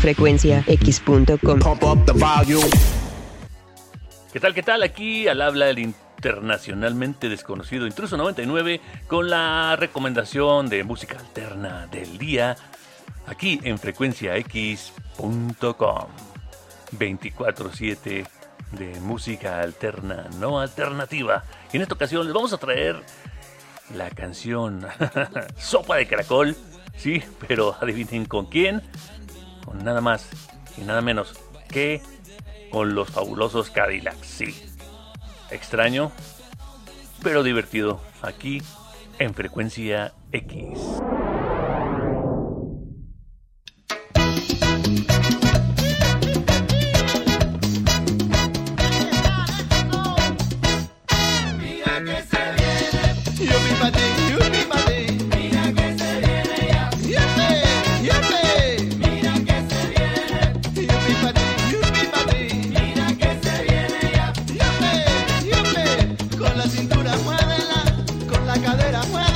frecuenciax.com. ¿Qué tal, qué tal? Aquí al habla el internacionalmente desconocido Intruso 99 con la recomendación de música alterna del día aquí en frecuenciax.com. 24-7 de música alterna, no alternativa. Y en esta ocasión les vamos a traer la canción Sopa de Caracol. Sí, pero adivinen con quién. Con nada más y nada menos que con los fabulosos Cadillacs. Sí, extraño, pero divertido aquí en Frecuencia X. that I went.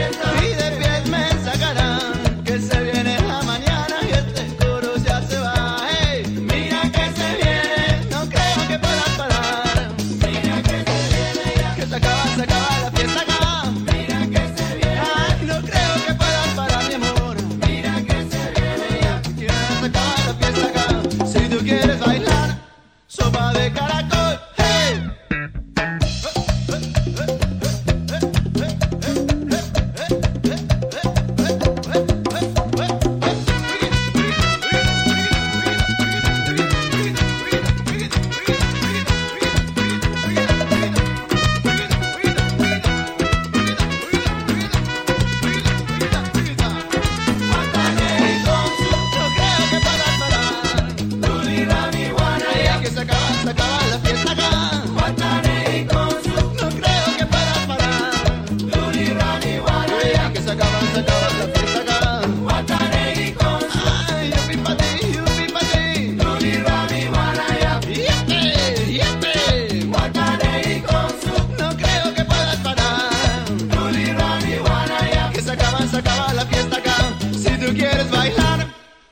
Y de pie me sacarán, que se viene la mañana y el tencoro ya se va, hey. Mira que se viene, no creo que puedas parar. Mira que se viene ya, que se acaba, se acaba la fiesta acá. Mira que se viene, no creo que puedas parar, mi amor. Mira que se viene ya, se acaba la fiesta acá. Si tú quieres bailar, sopa de caracol.